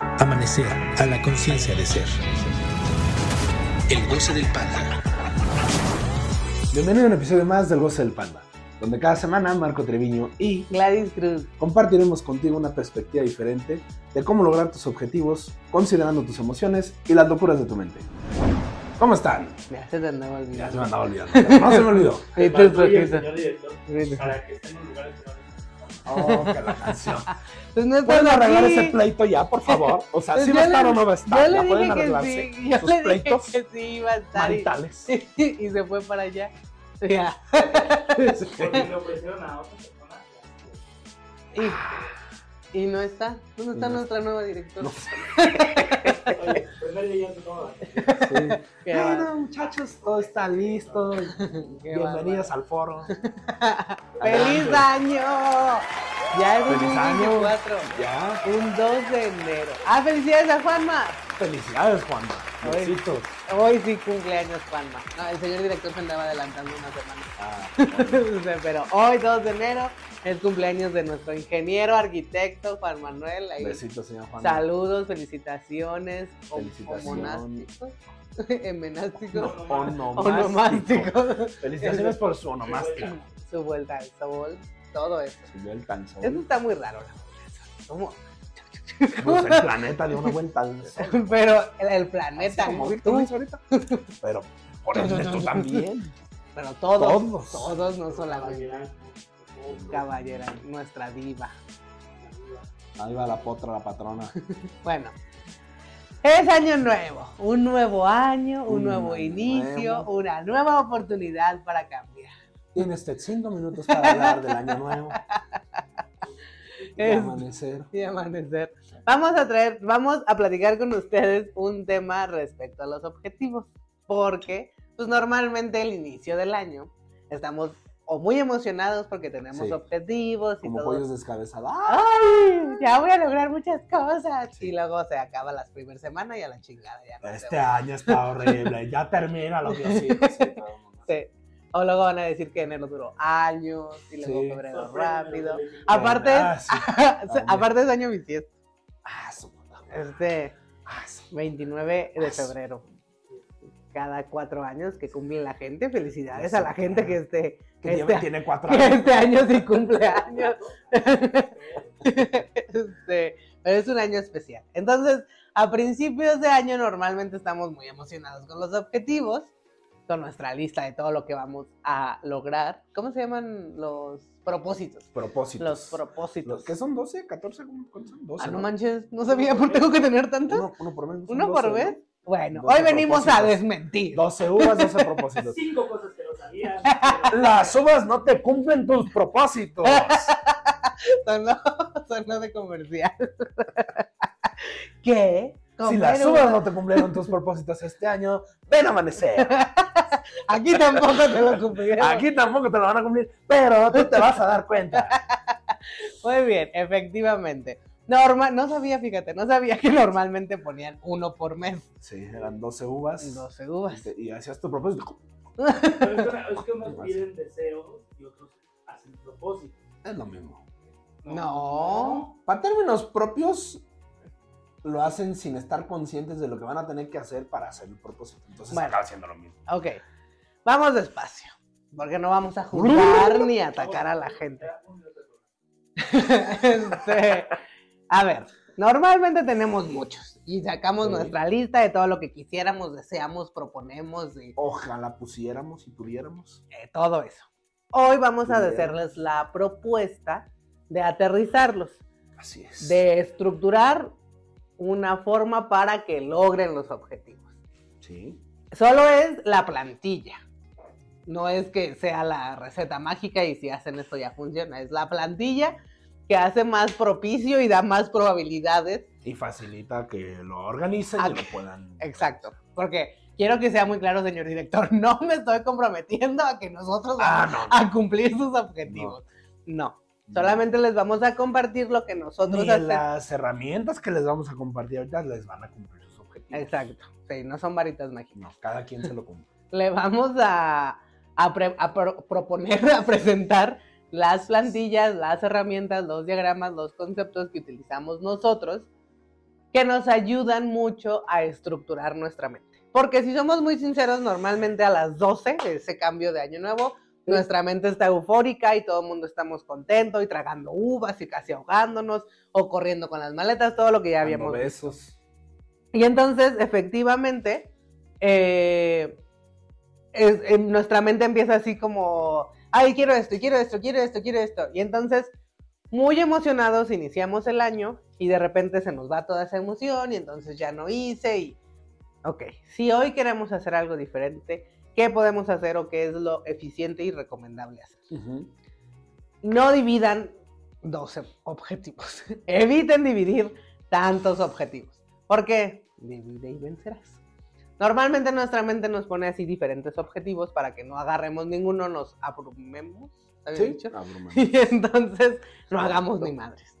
Amanecer a la conciencia de ser. El goce del panda. Bienvenido a un episodio más del Goce del Panda, donde cada semana Marco Treviño y Gladys Cruz. compartiremos contigo una perspectiva diferente de cómo lograr tus objetivos, considerando tus emociones y las locuras de tu mente. ¿Cómo están? Ya se te andaba Ya se me olvidando. andaba olvidando. No se me olvidó. Para que estén en lugares que no Oh, que la canción. Pues no ¿Pueden arreglar aquí. ese pleito ya, por favor? O sea, Pues si yo va a estar le- o no va a Yo estar. le ¿Ya pueden dije que arreglarse sí. Yo sus le dije pleitos que sí iba a estar. Y, maritales? y se fue para allá. Ya. Porque me ofrecieron a otra persona. Y, y no está. ¿Dónde está no nuestra nueva directora? No sé. Oye, primer día ya se toma. Sí. Bueno, muchachos, todo está listo. qué Bienvenidos al foro. ¡Feliz año! Ya es Feliz año. 2024. Ya. Un 2 de enero. ¡Ah, felicidades a Juanma! Felicidades, Juanma. Besitos. Hoy sí cumpleaños Juanma. No, el señor director se andaba adelantando una semana. Ah, Pero hoy, 2 de enero, es cumpleaños de nuestro ingeniero, arquitecto Juan Manuel. Ahí. Besitos, señor Juanma. Saludos, felicitaciones. Homonásticos. Emenásticos. Onomástico. Onomásticos. Felicitaciones por su onomástica. Su vuelta al sol. Todo eso. Subió el tanzón. Eso está muy raro, la. ¿Cómo? Pues el planeta dio una vuelta al sol. Pero el, el planeta, Así como ¿no? Tú, ahorita. Pero por ende tú también. pero todos, Todos. todos, no solamente. Caballera, nuestra diva. Ahí va la potra, la patrona. Bueno, es año nuevo, un nuevo año, un Un nuevo inicio, nuevo. una nueva oportunidad para cambiar. Tiene usted cinco minutos para hablar del año nuevo. Es- amanecer. Y amanecer. Vamos a traer, vamos a platicar con ustedes un tema respecto a los objetivos, porque pues normalmente el inicio del año estamos o muy emocionados porque tenemos Sí. objetivos y Como todo. pollos descabezados. ¡Ay! Ya voy a lograr muchas cosas. Y luego se acaba las primeras semanas y a la chingada ya no Este año está horrible. Ya termina los Diositos. Sí. Sí. O luego van a decir que enero duró años y luego Sí. febrero rápido. Aparte, Ah, sí. aparte es año bisiesto. Ah, su puta madre. Es de Ah, su- 29 de Ah, sí. febrero. Cada cuatro años que cumple la gente. Felicidades a la gente que este, que este, tiene cuatro años. Este año sí cumpleaños. este, pero es un año especial. Entonces, a principios de año normalmente estamos muy emocionados con los objetivos, con nuestra lista de todo lo que vamos a lograr. ¿Cómo se llaman los propósitos? Propósitos. Los propósitos. Los que son 12, 14, ¿cuántos son? 12. Ah, no, ¿no? manches, no sabía por qué tengo que tener tantas. Uno, uno por mes. Uno 12, por mes. ¿no? Bueno, hoy venimos a desmentir. 12 uvas, 12 propósitos. 5 Las uvas no te cumplen tus propósitos. Sonó, sonó de comercial. ¿Qué? Si las uvas no te cumplieron tus propósitos este año, ven a amanecer. Aquí tampoco te lo cumplieron. Aquí tampoco te lo van a cumplir, pero tú te vas a dar cuenta. Muy bien, efectivamente. Normal, no sabía, fíjate, no sabía que normalmente ponían uno por mes. Sí, eran 12 uvas. 12 uvas. Y, y hacías tu propósito. Piden deseos y otros hacen propósitos. Es lo mismo. No. Para términos propios, lo hacen sin estar conscientes de lo que van a tener que hacer para hacer el propósito. Entonces Bueno. acaba siendo lo mismo. Ok, vamos despacio, porque no vamos a juzgar ni a atacar a la gente. Este, a ver, normalmente tenemos muchos y sacamos Sí. nuestra lista de todo lo que quisiéramos, deseamos, proponemos y Ojalá pusiéramos y tuviéramos. eh, todo eso. Hoy vamos a hacerles la propuesta de aterrizarlos, Así es. de estructurar una forma para que logren los objetivos. Sí. Solo es la plantilla. No es que sea la receta mágica y si hacen esto ya funciona. Es la plantilla que hace más propicio y da más probabilidades. Y facilita que lo organicen Ah, y lo puedan. Exacto. Porque quiero que sea muy claro, señor director. No me estoy comprometiendo a que nosotros Ah, vamos no, no. a cumplir sus objetivos. No. Solamente les vamos a compartir lo que nosotros Ni hacemos. las herramientas que les vamos a compartir ahorita les van a cumplir sus objetivos. Exacto. Sí, no son varitas mágicas. No, cada quien se lo cumple. le vamos a, a pre- a pro- proponer, a presentar las plantillas, las herramientas, los diagramas, los conceptos que utilizamos nosotros que nos ayudan mucho a estructurar nuestra mente. Porque si somos muy sinceros, normalmente a las 12, ese cambio de año nuevo, nuestra mente está eufórica y todo el mundo estamos contentos y tragando uvas y casi ahogándonos o corriendo con las maletas, todo lo que ya habíamos visto. besos. Y entonces, efectivamente, eh, es- eh, nuestra mente empieza así como, ay, quiero esto, quiero esto, quiero esto, quiero esto. Y entonces, muy emocionados, iniciamos el año y de repente se nos va toda esa emoción y entonces ya no hice y, ok, si hoy queremos hacer algo diferente, ¿qué podemos hacer o qué es lo eficiente y recomendable hacer? No dividan 12 objetivos. Eviten dividir tantos objetivos. ¿Por qué? Divide y vencerás. Normalmente nuestra mente nos pone así diferentes objetivos para que no agarremos ninguno, nos abrumemos. ¿está bien Sí, dicho? abrumamos. Y entonces no hagamos ni madres.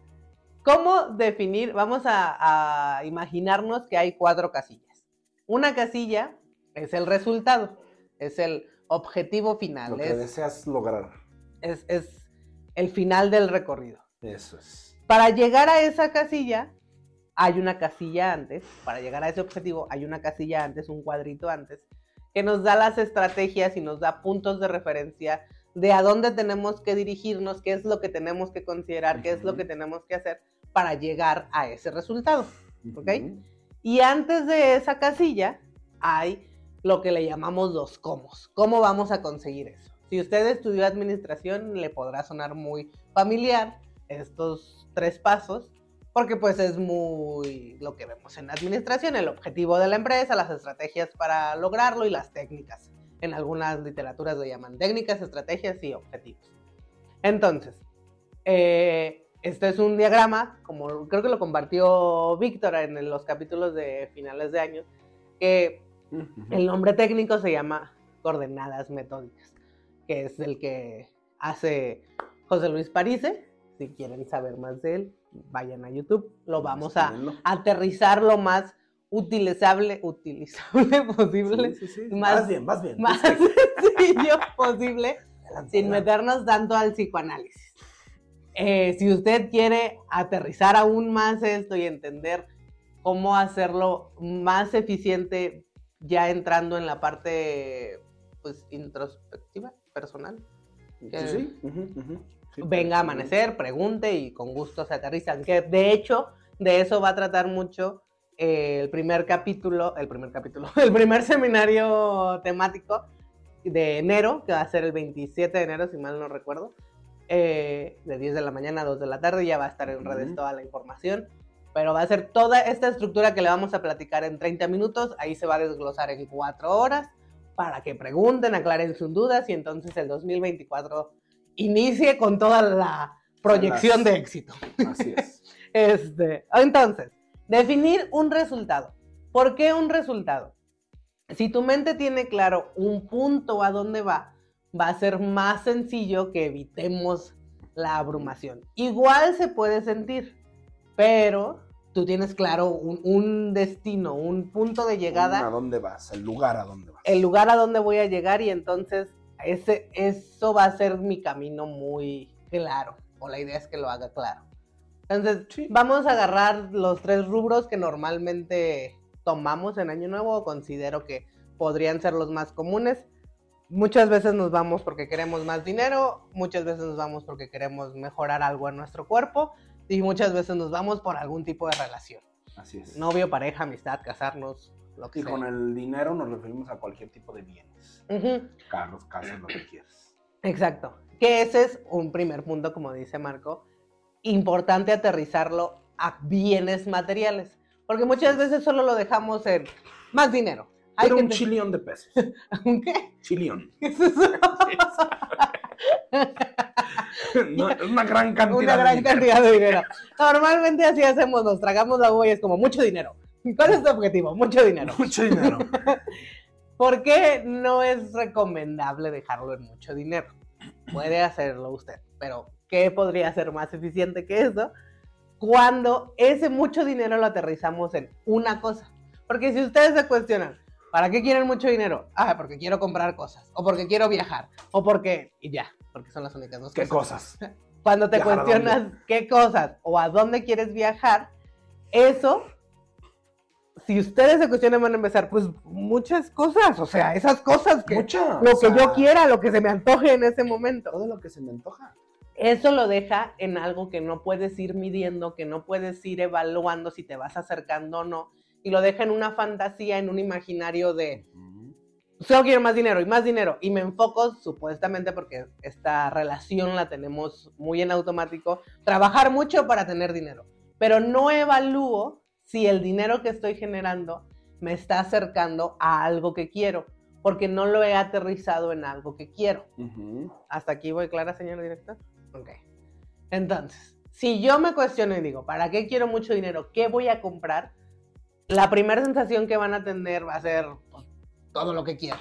¿Cómo definir? Vamos a, a imaginarnos que hay cuatro casillas. Una casilla es el resultado, es el objetivo final, Lo que es, deseas lograr. es, es el final del recorrido. Eso es. Para llegar a esa casilla, hay una casilla antes. Para llegar a ese objetivo, hay una casilla antes, un cuadrito antes, que nos da las estrategias y nos da puntos de referencia de a dónde tenemos que dirigirnos, qué es lo que tenemos que considerar, qué es lo que tenemos que hacer para llegar a ese resultado. ¿Ok? Y antes de esa casilla hay lo que le llamamos los cómo. ¿Cómo vamos a conseguir eso? Si usted estudió administración, le podrá sonar muy familiar estos tres pasos, porque pues es muy lo que vemos en administración, el objetivo de la empresa, las estrategias para lograrlo y las técnicas. En algunas literaturas lo llaman técnicas, estrategias y objetivos. Entonces, eh, este es un diagrama, como creo que lo compartió Víctor en los capítulos de finales de año, que el nombre técnico se llama coordenadas metódicas, que es el que hace José Luis Parise. Si quieren saber más de él, vayan a YouTube. Lo vamos a aterrizar lo más utilizable, utilizable posible, Sí, sí, sí. más- Vas bien, vas bien. más sencillo posible sin meternos tanto al psicoanálisis. Eh, si usted quiere aterrizar aún más esto y entender cómo hacerlo más eficiente, ya entrando en la parte pues introspectiva, personal, Sí, sí. Ujú, ujú. Sí, venga a amanecer, pregunte y con gusto se aterrizan. Que de hecho, de eso va a tratar mucho eh, el primer capítulo, el primer capítulo, el primer seminario temático de enero, que va a ser el 27 de enero, si mal no recuerdo, eh, de 10 de la mañana a 2 de la tarde, ya va a estar en redes Ujú. toda la información. Pero va a ser toda esta estructura que le vamos a platicar en 30 minutos, ahí se va a desglosar en 4 horas para que pregunten, aclaren sus dudas y entonces el 2024 inicie con toda la proyección Las- de éxito. Así es. Este, entonces, definir un resultado. ¿Por qué un resultado? Si tu mente tiene claro un punto a dónde va, va a ser más sencillo que evitemos la abrumación. Igual se puede sentir, pero tú tienes claro un, un destino, un punto de llegada ¿A dónde vas? El lugar a dónde vas. el lugar a donde voy a llegar y entonces ese, eso va a ser mi camino muy claro, o la idea es que lo haga claro. Entonces, Sí. vamos a agarrar los tres rubros que normalmente tomamos en Año Nuevo, o considero que podrían ser los más comunes. Muchas veces nos vamos porque queremos más dinero, muchas veces nos vamos porque queremos mejorar algo en nuestro cuerpo y muchas veces nos vamos por algún tipo de relación. Así es. Novio, pareja, amistad, casarnos, lo que Y sea. con el dinero nos referimos a cualquier tipo de bienes. Ujú. Carros, casas, lo que quieras. Exacto. Que ese es un primer punto, como dice Marco, importante aterrizarlo a bienes materiales. Porque muchas veces solo lo dejamos en más dinero. Hay Pero que un te- chillón de pesos. ¿Un qué? Chillón. ¿Qué es eso? No, es una gran cantidad. Una de gran dinero. cantidad de dinero. Normalmente así hacemos, nos tragamos la uva y es como mucho dinero. ¿Cuál es tu objetivo? Mucho dinero. Mucho dinero. ¿Por qué no es recomendable dejarlo en mucho dinero? Puede hacerlo usted, pero ¿qué podría ser más eficiente que eso? Cuando ese mucho dinero lo aterrizamos en una cosa. Porque si ustedes se cuestionan, ¿para qué quieren mucho dinero? Ah, porque quiero comprar cosas, o porque quiero viajar, o porque... Y ya, porque son las únicas dos ¿Qué cosas. cosas? Cuando te ¿Viajar a cuestionas qué cosas o a dónde quieres viajar, eso si ustedes se cuestionan, van a empezar, pues muchas cosas, o sea, esas cosas que Mucho. lo que sea, yo quiera, lo que se me antoje en ese momento. Todo lo que se me antoja. Eso lo deja en algo que no puedes ir midiendo, que no puedes ir evaluando si te vas acercando o no, y lo deja en una fantasía, en un imaginario de solo quiero más dinero y más dinero. Y me enfoco, supuestamente, porque esta relación la tenemos muy en automático, trabajar mucho para tener dinero. Pero no evalúo si el dinero que estoy generando me está acercando a algo que quiero, porque no lo he aterrizado en algo que quiero. ¿Hasta aquí voy clara, señor director? Ok. Entonces, si yo me cuestiono y digo, ¿para qué quiero mucho dinero? ¿Qué voy a comprar? La primera sensación que van a tener va a ser pues, todo lo que quieran.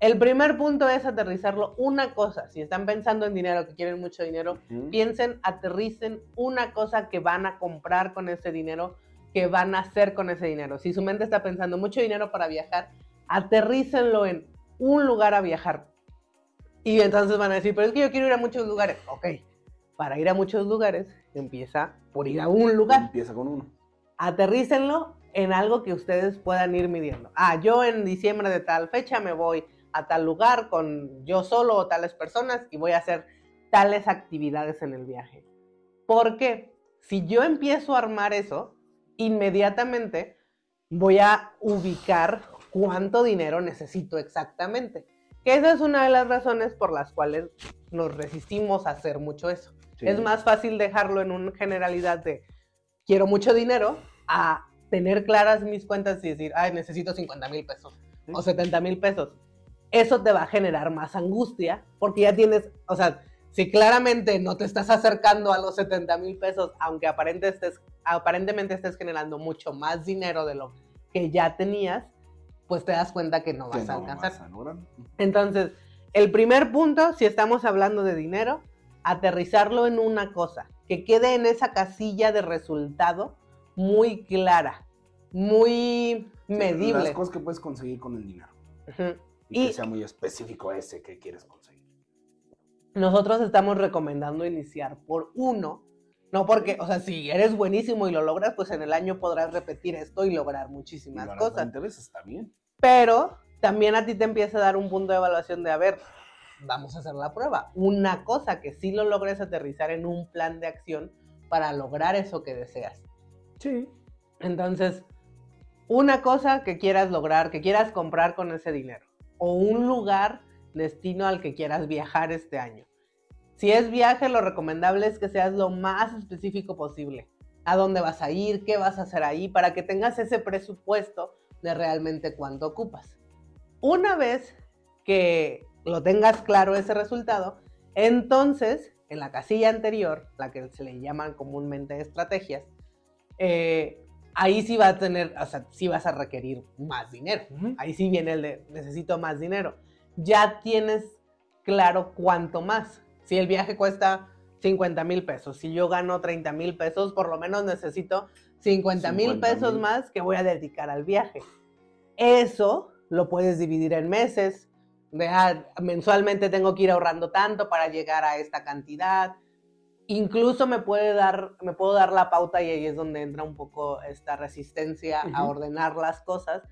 El primer punto es aterrizarlo una cosa. Si están pensando en dinero, que quieren mucho dinero, piensen, aterricen una cosa que van a comprar con ese dinero, que van a hacer con ese dinero. Si su mente está pensando mucho dinero para viajar, aterrícenlo en un lugar a viajar. Y entonces van a decir, pero es que yo quiero ir a muchos lugares. Ok, para ir a muchos lugares, empieza por ir a un lugar. Empieza con uno. Aterrícenlo en algo que ustedes puedan ir midiendo. Ah, yo en diciembre de tal fecha me voy a tal lugar con yo solo o tales personas y voy a hacer tales actividades en el viaje. Porque si yo empiezo a armar eso, inmediatamente voy a ubicar cuánto dinero necesito exactamente. Que esa es una de las razones por las cuales nos resistimos a hacer mucho eso. Sí. Es más fácil dejarlo en una generalidad de quiero mucho dinero a tener claras mis cuentas y decir, ay, necesito 50 mil pesos Sí. o 70 mil pesos. Eso te va a generar más angustia porque ya tienes, o sea, si claramente no te estás acercando a los 70 mil pesos, aunque aparente estés, aparentemente estés generando mucho más dinero de lo que ya tenías, pues te das cuenta que no Que vas a no alcanzar. vas a. Entonces, el primer punto, si estamos hablando de dinero, aterrizarlo en una cosa, que quede en esa casilla de resultado muy clara, muy medible. Las cosas que puedes conseguir con el dinero. Ujú. Y, Y- que sea muy específico ese que quieres conseguir. Nosotros estamos recomendando iniciar por uno, no porque, o sea, si eres buenísimo y lo logras, pues en el año podrás repetir esto y lograr Y muchísimas harás cosas. 20 veces, está bien. Pero también a ti te empieza a dar un punto de evaluación de, a ver, vamos a hacer la prueba. Una cosa que sí lo logres aterrizar en un plan de acción para lograr eso que deseas. Sí. Entonces, una cosa que quieras lograr, que quieras comprar con ese dinero, o un lugar, destino al que quieras viajar este año. Si es viaje, lo recomendable es que seas lo más específico posible. A dónde vas a ir, qué vas a hacer ahí, para que tengas ese presupuesto de realmente cuánto ocupas. Una vez que lo tengas claro ese resultado, entonces, en la casilla anterior, la que se le llaman comúnmente estrategias, eh, ahí sí va a tener, o sea, sí vas a requerir más dinero. Ahí sí viene el de necesito más dinero. Ya tienes claro cuánto más. Si el viaje cuesta 50 mil pesos, si yo gano 30 mil pesos, por lo menos necesito 50 mil 50,000. pesos más que voy a dedicar al viaje. Eso lo puedes dividir en meses. De, ah, mensualmente tengo que ir ahorrando tanto para llegar a esta cantidad. Incluso me puede dar, me puedo dar la pauta y ahí es donde entra un poco esta resistencia a ordenar las cosas,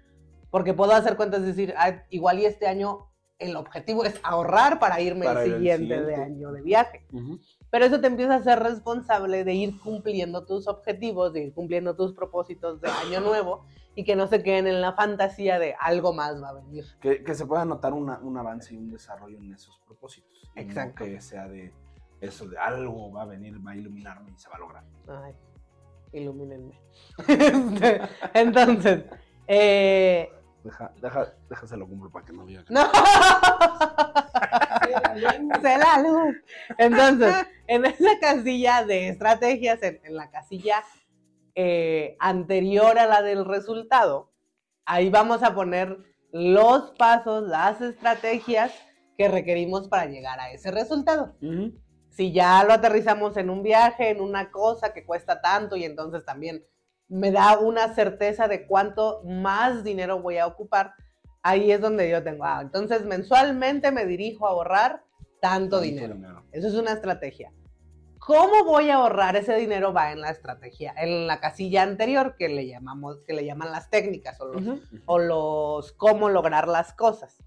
porque puedo hacer cuentas y decir, "Ah, igual y este año el objetivo es ahorrar para irme Para el ir al siguiente de siguiente. año de viaje. Ujú. Pero eso te empieza a ser responsable de ir cumpliendo tus objetivos, de ir cumpliendo tus propósitos de año nuevo y que no se queden en la fantasía de algo más va a venir. Que, que se pueda notar una- un avance y un desarrollo en esos propósitos. No Exacto. que sea de eso de algo va a venir, va a iluminarme y se va a lograr. Ay, ilumínenme. Este, Entonces, eh, Deja, deja, déjaselo cumplo para que no diga que no. Se la luz. Entonces, en esa casilla de estrategias, en, en la casilla eh, anterior a la del resultado, ahí vamos a poner los pasos, las estrategias que requerimos para llegar a ese resultado. Si ya lo aterrizamos en un viaje, en una cosa que cuesta tanto y entonces también me da una certeza de cuánto más dinero voy a ocupar, ahí es donde yo tengo, ah, entonces mensualmente me dirijo a ahorrar tanto dinero. dinero. Eso es una estrategia. ¿Cómo voy a ahorrar ese dinero? Va en la estrategia, en la casilla anterior que le llamamos, que le llaman las técnicas o los, o los cómo lograr las cosas.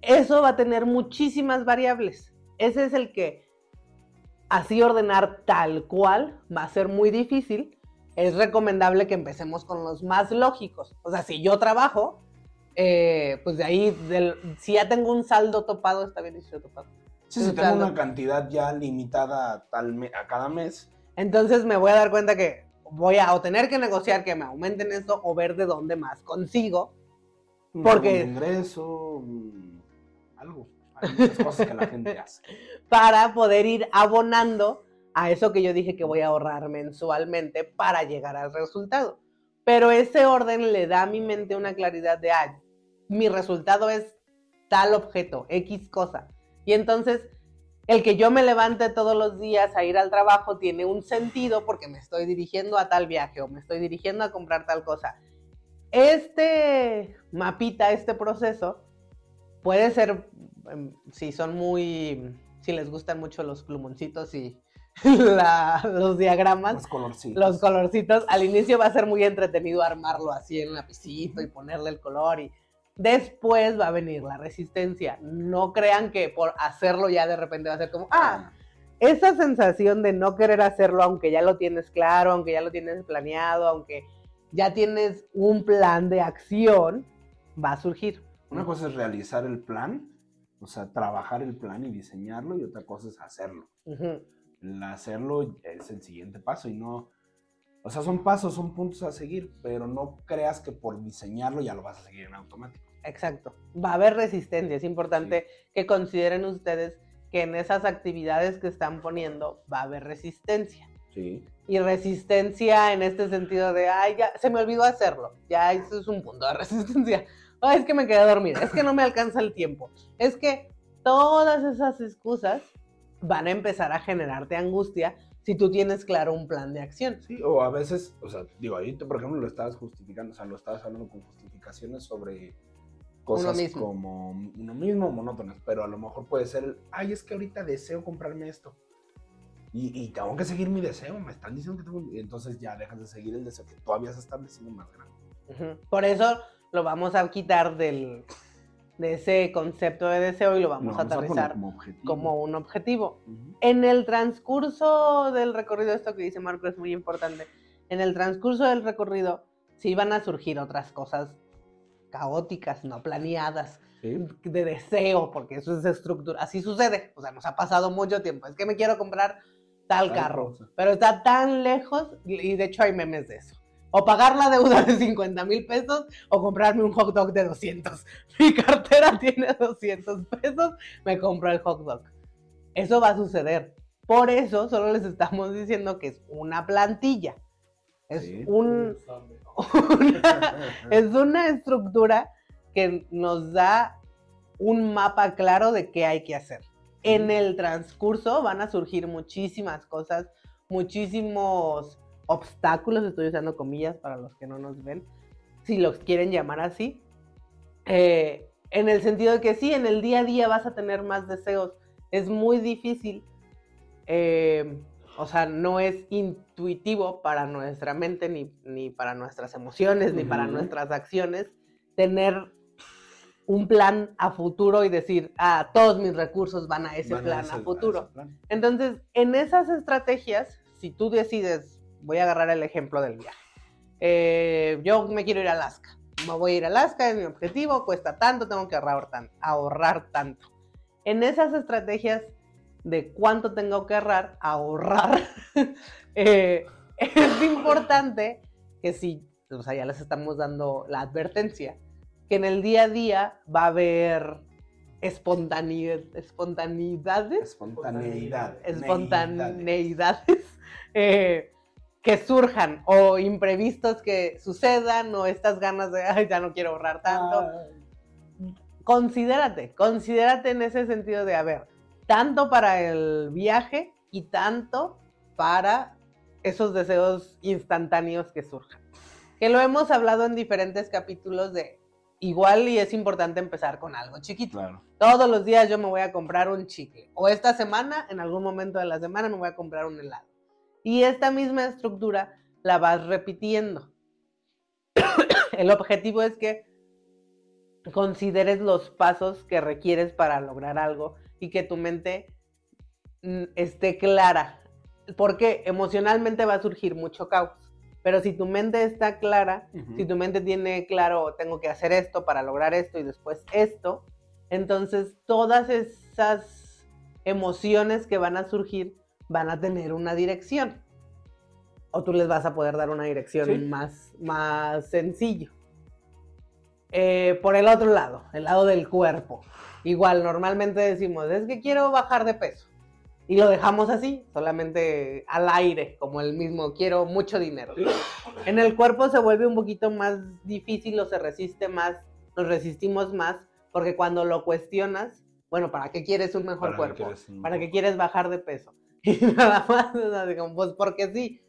Eso va a tener muchísimas variables. Ese es el que así ordenar tal cual va a ser muy difícil. Es recomendable que empecemos con los más lógicos. O sea, si yo trabajo, eh, pues de ahí, del- si ya tengo un saldo topado, está bien dicho topado. Sí, si Un tengo una cantidad ya limitada a, me- a cada mes, Entonces me voy a dar cuenta que voy a o tener que negociar que me aumenten esto o ver de dónde más consigo. un Porque- segundo ingreso, un- algo. Hay muchas cosas que la gente hace. para poder ir abonando a eso que yo dije que voy a ahorrar mensualmente para llegar al resultado. Pero ese orden le da a mi mente una claridad de, ah, mi resultado es tal objeto, X cosa. Y entonces, el que yo me levante todos los días a ir al trabajo tiene un sentido porque me estoy dirigiendo a tal viaje o me estoy dirigiendo a comprar tal cosa. Este mapita, este proceso, puede ser, em, si son muy, si les gustan mucho los plumoncitos y la- los diagramas, Los colorcitos. los colorcitos, al inicio va a ser muy entretenido armarlo así en lapicito y ponerle el color y después va a venir la resistencia. No crean que por hacerlo ya de repente va a ser como, ah, esa sensación de no querer hacerlo aunque ya lo tienes claro, aunque ya lo tienes planeado, aunque ya tienes un plan de acción, va a surgir. Una cosa es realizar el plan, o sea, trabajar el plan y diseñarlo, y otra cosa es hacerlo. Ujú. El hacerlo es el siguiente paso y no. O sea, son pasos, son puntos a seguir, pero no creas que por diseñarlo ya lo vas a seguir en automático. Exacto. Va a haber resistencia. Es importante que consideren ustedes que en esas actividades que están poniendo va a haber resistencia. Sí. Y resistencia en este sentido de, ay, ya se me olvidó hacerlo. Ya eso es un punto de resistencia. Ay, es que me quedé dormida. Es que no me alcanza el tiempo. Es que todas esas excusas van a empezar a generarte angustia si tú tienes claro un plan de acción. Sí, o a veces, o sea, digo, ahí tú, por ejemplo, lo estabas justificando, o sea, lo estabas hablando con justificaciones sobre cosas mismo. como uno mismo, monótonas, pero a lo mejor puede ser, ay, es que ahorita deseo comprarme esto. Y, y tengo que seguir mi deseo, me están diciendo que tengo... y entonces ya dejas de seguir el deseo que tú habías establecido más grande. Ujú. Por eso lo vamos a quitar del, de ese concepto de deseo y lo vamos, Lo a aterrizar como un objetivo. En el transcurso del recorrido, esto que dice Marco es muy importante. En el transcurso del recorrido, sí van a surgir otras cosas caóticas, no planeadas, Sí. de deseo, porque eso es estructura. Así sucede. O sea, nos ha pasado mucho tiempo. Es que me quiero comprar tal Tal carro, cosa. pero está tan lejos, y de hecho hay memes de eso. O pagar la deuda de 50 mil pesos o comprarme un hot dog de 200. Mi cartera tiene 200 pesos, me compro el hot dog. Eso va a suceder. Por eso solo les estamos diciendo que es una plantilla. Es Sí. un, una- es una estructura que nos da un mapa claro de qué hay que hacer. En el transcurso van a surgir muchísimas cosas, muchísimos obstáculos, estoy usando comillas para los que no nos ven, si los quieren llamar así. Eh, en el sentido de que sí, en el día a día vas a tener más deseos. Es muy difícil, eh, o sea, no es intuitivo para nuestra mente, ni, ni para nuestras emociones, ni para nuestras acciones, tener un plan a futuro y decir, ah, todos mis recursos van a ese Van plan ese- a futuro. plan. Entonces, en esas estrategias, si tú decides, voy a agarrar el ejemplo del viaje. Eh, yo me quiero ir a Alaska. Me voy a ir a Alaska, es mi objetivo, cuesta tanto, tengo que ahorrar, tan- ahorrar tanto. En esas estrategias de cuánto tengo que ahorrar, ahorrar, eh, es importante que si, o sea, ya les estamos dando la advertencia, que en el día a día va a haber espontaneidad, espontaneidades Espontaneidad. neidades. espontaneidades eh, que surjan o imprevistos que sucedan o estas ganas de, ay, ya no quiero ahorrar tanto. Ay. Considérate, considérate en ese sentido de, a ver, tanto para el viaje y tanto para esos deseos instantáneos que surjan. Que lo hemos hablado en diferentes capítulos de igual y es importante empezar con algo chiquito. Claro. Todos los días yo me voy a comprar un chicle. O esta semana, en algún momento de la semana, me voy a comprar un helado. Y esta misma estructura la vas repitiendo. El objetivo es que consideres los pasos que requieres para lograr algo y que tu mente mm, esté clara. Porque emocionalmente va a surgir mucho caos. Pero si tu mente está clara, si tu mente tiene claro, tengo que hacer esto para lograr esto y después esto, entonces todas esas emociones que van a surgir van a tener una dirección. O tú les vas a poder dar una dirección Sí. más, más sencillo. Eh, por el otro lado, el lado del cuerpo. Igual, normalmente decimos, es que quiero bajar de peso. Y lo dejamos así, solamente al aire, como el mismo, quiero mucho dinero. En el cuerpo se vuelve un poquito más difícil o se resiste más, nos resistimos más, porque cuando lo cuestionas, bueno, ¿para qué quieres un mejor ¿Para qué cuerpo? un- ¿Para qué quieres bajar de peso? Y nada más, pues porque sí.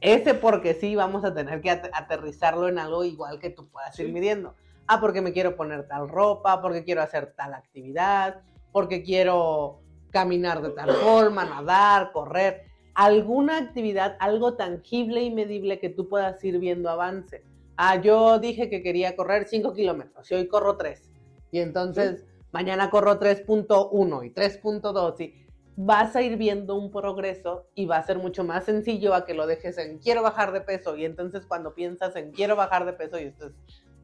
Ese porque sí vamos a tener que at- aterrizarlo en algo igual que tú puedas ir Sí. midiendo. Ah, porque me quiero poner tal ropa, porque quiero hacer tal actividad, porque quiero caminar de tal forma, nadar, correr. Alguna actividad, algo tangible y medible que tú puedas ir viendo avance. Ah, yo dije que quería correr 5 kilómetros y hoy corro 3. Y entonces mañana corro 3.1 y 3.2 y vas a ir viendo un progreso y va a ser mucho más sencillo a que lo dejes en quiero bajar de peso y entonces cuando piensas en quiero bajar de peso y esto es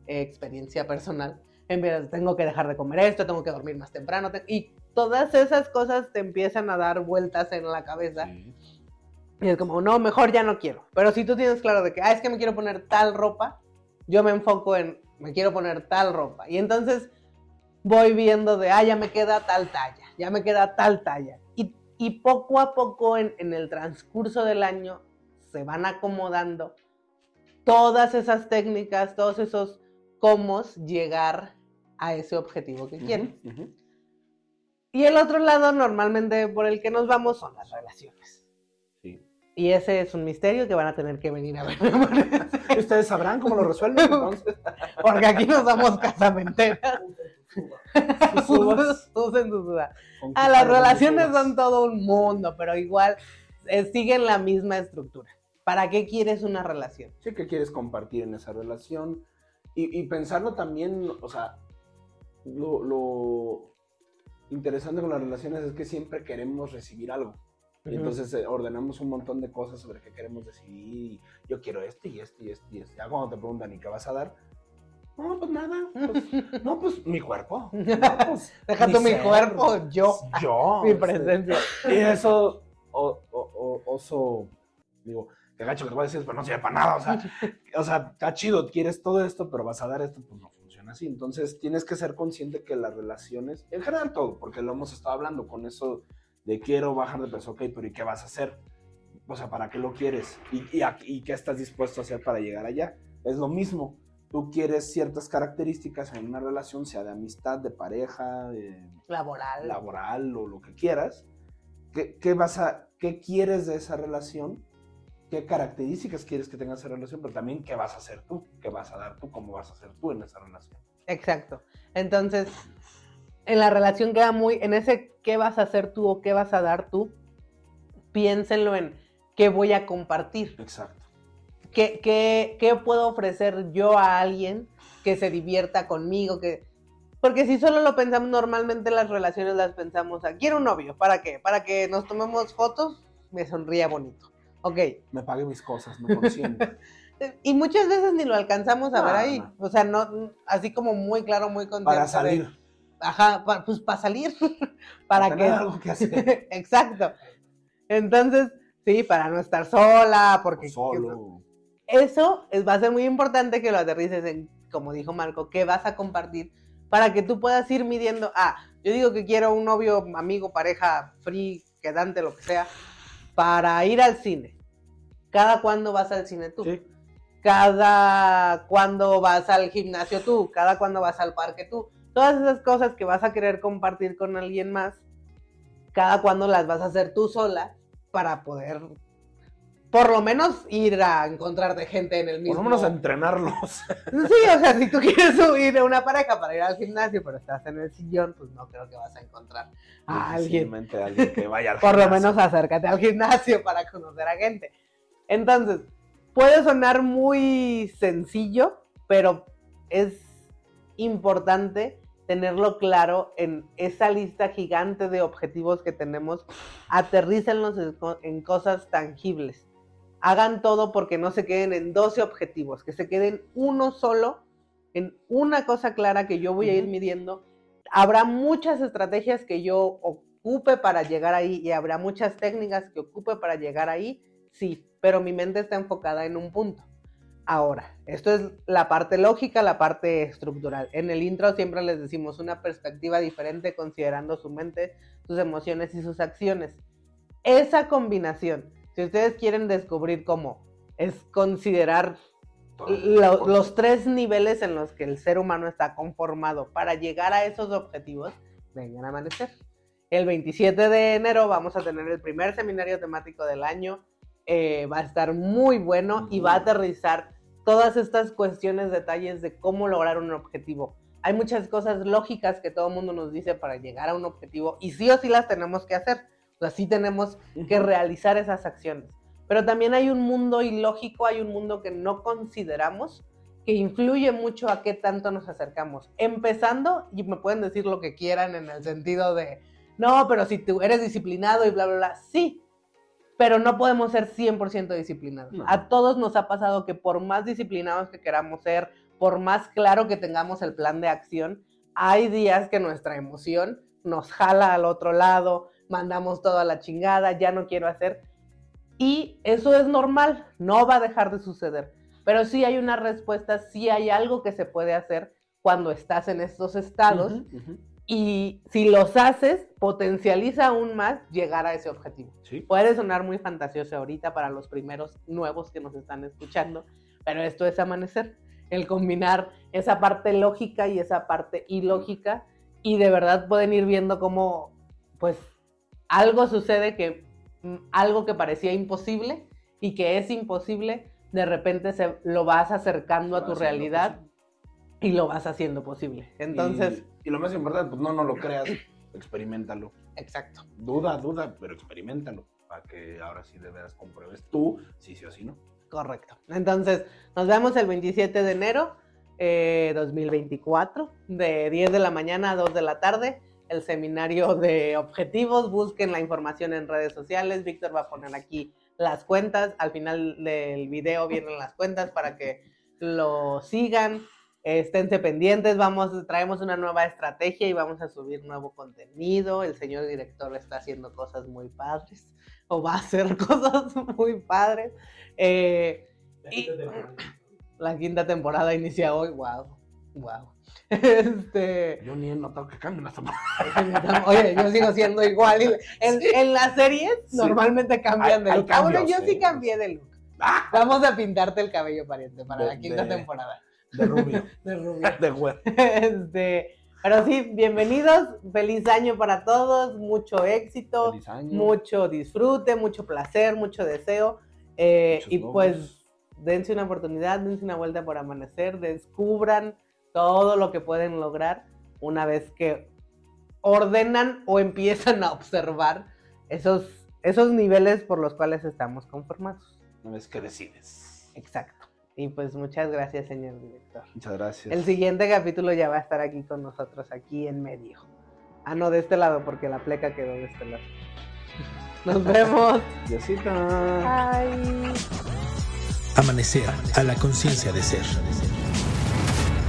eh, experiencia personal, en vez de tengo que dejar de comer esto, tengo que dormir más temprano te- y todas esas cosas te empiezan a dar vueltas en la cabeza Sí. y es como, no, mejor ya no quiero. Pero si tú tienes claro de que, ah, es que me quiero poner tal ropa, yo me enfoco en, me quiero poner tal ropa. Y entonces voy viendo de, ah, ya me queda tal talla, ya me queda tal talla. Y, poco a poco en, en el transcurso del año se van acomodando todas esas técnicas, todos esos cómo llegar a ese objetivo que quieren. Y el otro lado normalmente por el que nos vamos son las relaciones. Sí. Y ese es un misterio que van a tener que venir a ver. Ustedes sabrán cómo lo resuelven entonces. Porque aquí no somos casamenteras. Usen sus uvas. Con Ah, las relaciones son todo un mundo, pero igual eh, siguen la misma estructura. ¿Para qué quieres una relación? Sí, que quieres compartir en esa relación. Y, y pensarlo también, o sea, lo, lo interesante con las relaciones es que siempre queremos recibir algo. Y entonces eh, ordenamos un montón de cosas sobre qué queremos decidir. y yo quiero esto y esto y esto y esto. Ya cuando te preguntan, ¿y qué vas a dar? No, pues nada. pues, no, pues mi cuerpo. No, pues, Deja mi ser. cuerpo, yo, Yo. mi este, presencia. Y eso, o- o- o- oso, digo, qué gacho que te voy a decir, pero no sirve para nada. O sea, o sea, está chido, quieres todo esto, pero vas a dar esto, pues no funciona así. Entonces tienes que ser consciente que las relaciones, en general todo, porque lo hemos estado hablando con eso de quiero bajar de peso, ok, pero ¿y qué vas a hacer? O sea, ¿para qué lo quieres? ¿Y, y qué estás dispuesto a hacer para llegar allá? Es lo mismo. Tú quieres ciertas características en una relación, sea de amistad, de pareja, de Laboral. laboral o lo que quieras, ¿qué, qué vas a, qué quieres de esa relación? ¿Qué características quieres que tenga esa relación? Pero también qué vas a hacer tú, qué vas a dar tú, cómo vas a hacer tú en esa relación. Exacto. Entonces, en la relación queda muy, en ese qué vas a hacer tú o qué vas a dar tú, piénsenlo en qué voy a compartir. Exacto. ¿Qué, qué, qué puedo ofrecer yo a alguien que se divierta conmigo? Que... Porque si solo lo pensamos normalmente las relaciones las pensamos, ah, quiero un novio, ¿para qué? Para que nos tomemos fotos, me sonría bonito. Ok. Me pague mis cosas, me consiente. Y muchas veces ni lo alcanzamos a No, ver ahí. no. O sea, no, así como muy claro, muy consciente. para de- salir. Ajá, pa- pues para salir. para que. algo que hacer. Exacto. Entonces, sí, para no estar sola, porque. Solo. Eso es, va a ser muy importante que lo aterrices en, como dijo Marco, qué vas a compartir para que tú puedas ir midiendo. Ah, yo digo que quiero un novio, amigo, pareja, free, quedante, lo que sea, para ir al cine. ¿Cada cuándo vas al cine tú? Sí. cada cuando vas al gimnasio tú, cada cuando vas al parque tú. Todas esas cosas que vas a querer compartir con alguien más, cada cuando las vas a hacer tú sola para poder por lo menos ir a encontrarte gente en el mismo. Por lo menos a entrenarlos. Sí, o sea, si tú quieres subir a una pareja para ir al gimnasio, pero estás en el sillón, pues no creo que vas a encontrar a alguien. Alguien que vaya al Por lo menos acércate al gimnasio para conocer a gente. Entonces, puede sonar muy sencillo, pero es importante tenerlo claro en esa lista gigante de objetivos que tenemos. Aterrícenlos en cosas tangibles. Hagan todo porque no se queden en 12 objetivos, que se queden uno solo, en una cosa clara que yo voy a ir midiendo. Habrá muchas estrategias que yo ocupe para llegar ahí y habrá muchas técnicas que ocupe para llegar ahí, sí, pero mi mente está enfocada en un punto. Ahora, esto es la parte lógica, la parte estructural. En el intro siempre les decimos una perspectiva diferente considerando su mente, sus emociones y sus acciones. Esa combinación, si ustedes quieren descubrir cómo es considerar lo- los tres niveles en los que el ser humano está conformado para llegar a esos objetivos, vengan a amanecer. El 27 de enero vamos a tener el primer seminario temático del año. eh, va a estar muy bueno y va a aterrizar todas estas cuestiones, detalles de cómo lograr un objetivo. Hay muchas cosas lógicas que todo el mundo nos dice para llegar a un objetivo y sí o sí las tenemos que hacer. Sea, sí tenemos que realizar esas acciones. Pero también hay un mundo ilógico, hay un mundo que no consideramos que influye mucho a qué tanto nos acercamos. Empezando, y me pueden decir lo que quieran en el sentido de, no, pero si tú eres disciplinado y bla, bla, bla, sí, pero no podemos ser 100% disciplinados. No. A todos nos ha pasado que por más disciplinados que queramos ser, por más claro que tengamos el plan de acción, hay días que nuestra emoción nos jala al otro lado, mandamos toda la chingada, ya no quiero hacer. Y eso es normal, no va a dejar de suceder. Pero sí hay una respuesta, sí hay algo que se puede hacer cuando estás en estos estados. Ujú, ujú. Y si los haces, potencializa aún más llegar a ese objetivo. Sí. Puede sonar muy fantasioso ahorita para los primeros nuevos que nos están escuchando, pero esto es amanecer, el combinar esa parte lógica y esa parte ilógica y de verdad pueden ir viendo cómo pues algo sucede que mm, algo que parecía imposible y que es imposible, de repente se lo vas acercando a tu realidad posible. y lo vas haciendo posible. Entonces, Y, y lo más importante, pues no, no lo creas, experimentalo. exacto. Duda, duda, pero experimentalo. Para que ahora sí de veras compruebes tú, sí, sí o sí, ¿no? Correcto. Entonces, nos vemos el 27 de enero eh, 2024, de 10 de la mañana a 2 de la tarde. El seminario de objetivos. Busquen la información en redes sociales. Víctor va a poner aquí las cuentas. Al final del video vienen las cuentas para que lo sigan. Esténse pendientes, vamos, traemos una nueva estrategia y vamos a subir nuevo contenido. El señor director está haciendo cosas muy padres o va a hacer cosas muy padres. Eh, La Y- quinta temporada. la quinta temporada inicia hoy, wow, wow. Este, Yo ni he notado que cambien hasta oye, yo sigo siendo igual. y En, en las series Sí. normalmente cambian Hay- de look. Ah, bueno, cambios, yo sí sí. cambié de look. Vamos a pintarte el cabello, pariente, para De- la quinta de- temporada. de rubio. De rubio. de güey. Este, pero sí, bienvenidos, feliz año para todos, mucho éxito, Feliz año. mucho disfrute, mucho placer, mucho deseo. eh, y pues dense una oportunidad, dense una vuelta por amanecer, descubran todo lo que pueden lograr una vez que ordenan o empiezan a observar esos, esos niveles por los cuales estamos conformados. Una vez que decides. Exacto. Y pues muchas gracias, señor director. Muchas gracias. El siguiente capítulo ya va a estar aquí con nosotros, aquí en medio. Ah, no, de este lado, porque la pleca quedó de este lado. Nos vemos. Diosita. Bye. Amanecer a la conciencia de ser.